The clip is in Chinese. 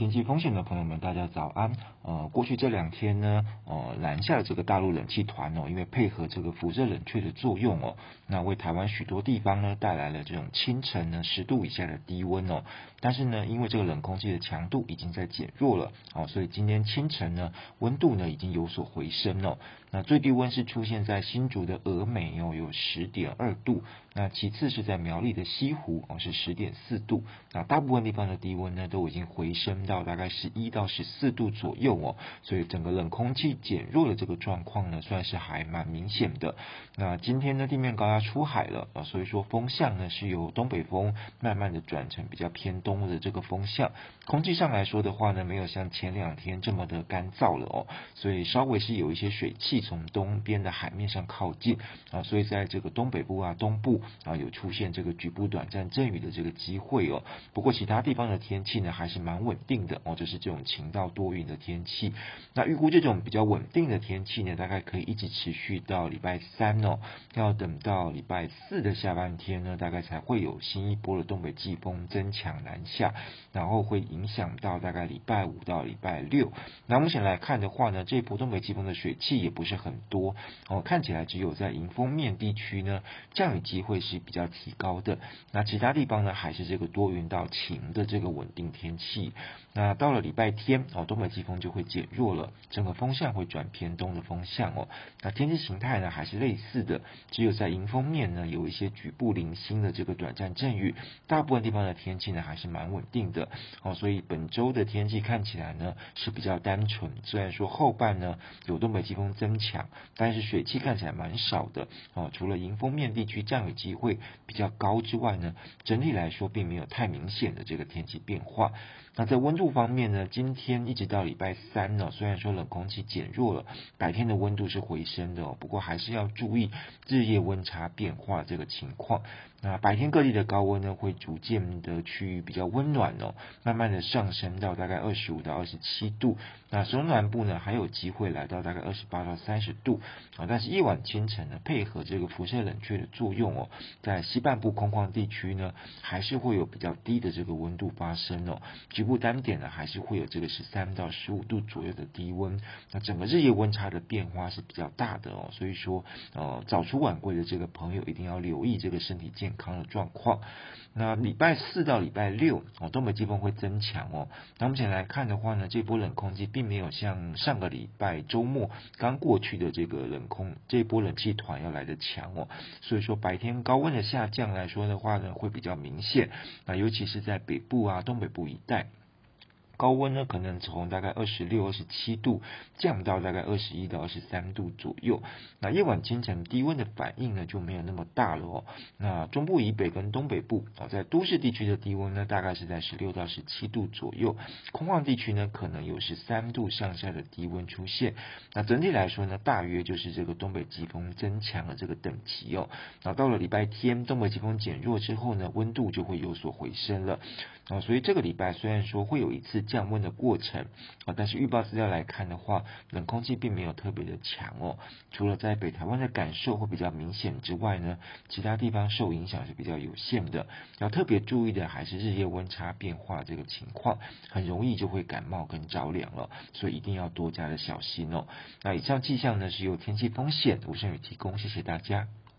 天气风险的朋友们，大家早安。呃，过去这两天呢，呃，南下的这个大陆冷气团哦，因为配合这个辐射冷却的作用哦，那为台湾许多地方呢带来了这种清晨呢十度以下的低温哦。但是呢，因为这个冷空气的强度已经在减弱了，哦，所以今天清晨呢温度呢已经有所回升哦。那最低温是出现在新竹的峨眉哦，有十点二度。那其次是在苗栗的西湖哦，是十点四度。那大部分地方的低温呢都已经回升到大概十一到十四度左右哦。所以整个冷空气减弱的这个状况呢，算是还蛮明显的。那今天呢地面高压出海了啊，所以说风向呢是由东北风慢慢的转成比较偏东的这个风向。空气上来说的话呢，没有像前两天这么的干燥了哦，所以稍微是有一些水汽从东边的海面上靠近啊，所以在这个东北部啊、东部啊有出现这个局部短暂阵雨的这个机会哦。不过其他地方的天气呢还是蛮稳定的哦，就是这种晴到多云的天气。那预估这种比较稳定的天气呢，大概可以一直持续到礼拜三哦，要等到礼拜四的下半天呢，大概才会有新一波的东北季风增强南下，然后会影响到大概礼拜五到礼拜六。那目前来看的话呢，这波东北季风的水汽也不是很多哦，看起来只有在迎风面地区呢，降雨机会是比较提高的。那其他地方呢，还是这个多云到晴的这个稳定天气。那到了礼拜天哦，东北季风就会减弱了，整个风向会转偏东的风向哦。那天气形态呢，还是类似的，只有在迎风面呢，有一些局部零星的这个短暂阵雨，大部分地方的天气呢，还是蛮稳定的哦。所以本周的天气看起来呢，是比较单纯。虽然说后半呢有东北季风增强，但是水汽看起来蛮少的哦。除了迎风面地区降雨机会比较高之外呢，整体来说并没有太明显的这个天气变化。那在温度方面呢，今天一直到礼拜三呢，虽然说冷空气减弱了，白天的温度是回升的哦，不过还是要注意日夜温差变化这个情况。那白天各地的高温呢，会逐渐的趋于比较温暖哦，慢慢的上升到大概二十五到二十七度。那中南部呢，还有机会来到大概二十八到三十度啊。但是夜晚清晨呢，配合这个辐射冷却的作用哦，在西半部空旷地区呢，还是会有比较低的这个温度发生哦。局部单点还是会有这个十三到十五度左右的低温。那整个日夜温差的变化是比较大的哦，所以说呃，早出晚归的这个朋友一定要留意这个身体健康。的状况，那礼拜四到礼拜六哦，东北季风会增强哦。那目前来看的话呢，这波冷空气并没有像上个礼拜周末刚过去的这个冷空这波冷气团要来的强哦。所以说白天高温的下降来说的话呢，会比较明显。那尤其是在北部啊、东北部一带。高温呢，可能从大概二十六、二十七度降到大概二十一到二十三度左右。那夜晚清晨低温的反应呢，就没有那么大了哦。那中部以北跟东北部啊，在都市地区的低温呢，大概是在十六到十七度左右。空旷地区呢，可能有十三度上下的低温出现。那整体来说呢，大约就是这个东北季风增强的这个等级哦。那到了礼拜天，东北季风减弱之后呢，温度就会有所回升了。啊，所以这个礼拜虽然说会有一次降温的过程啊，但是预报资料来看的话，冷空气并没有特别的强哦。除了在北台湾的感受会比较明显之外呢，其他地方受影响是比较有限的。要特别注意的还是日夜温差变化这个情况，很容易就会感冒跟着凉了，所以一定要多加的小心哦。那以上气象呢是由天气风险吴胜宇提供，谢谢大家。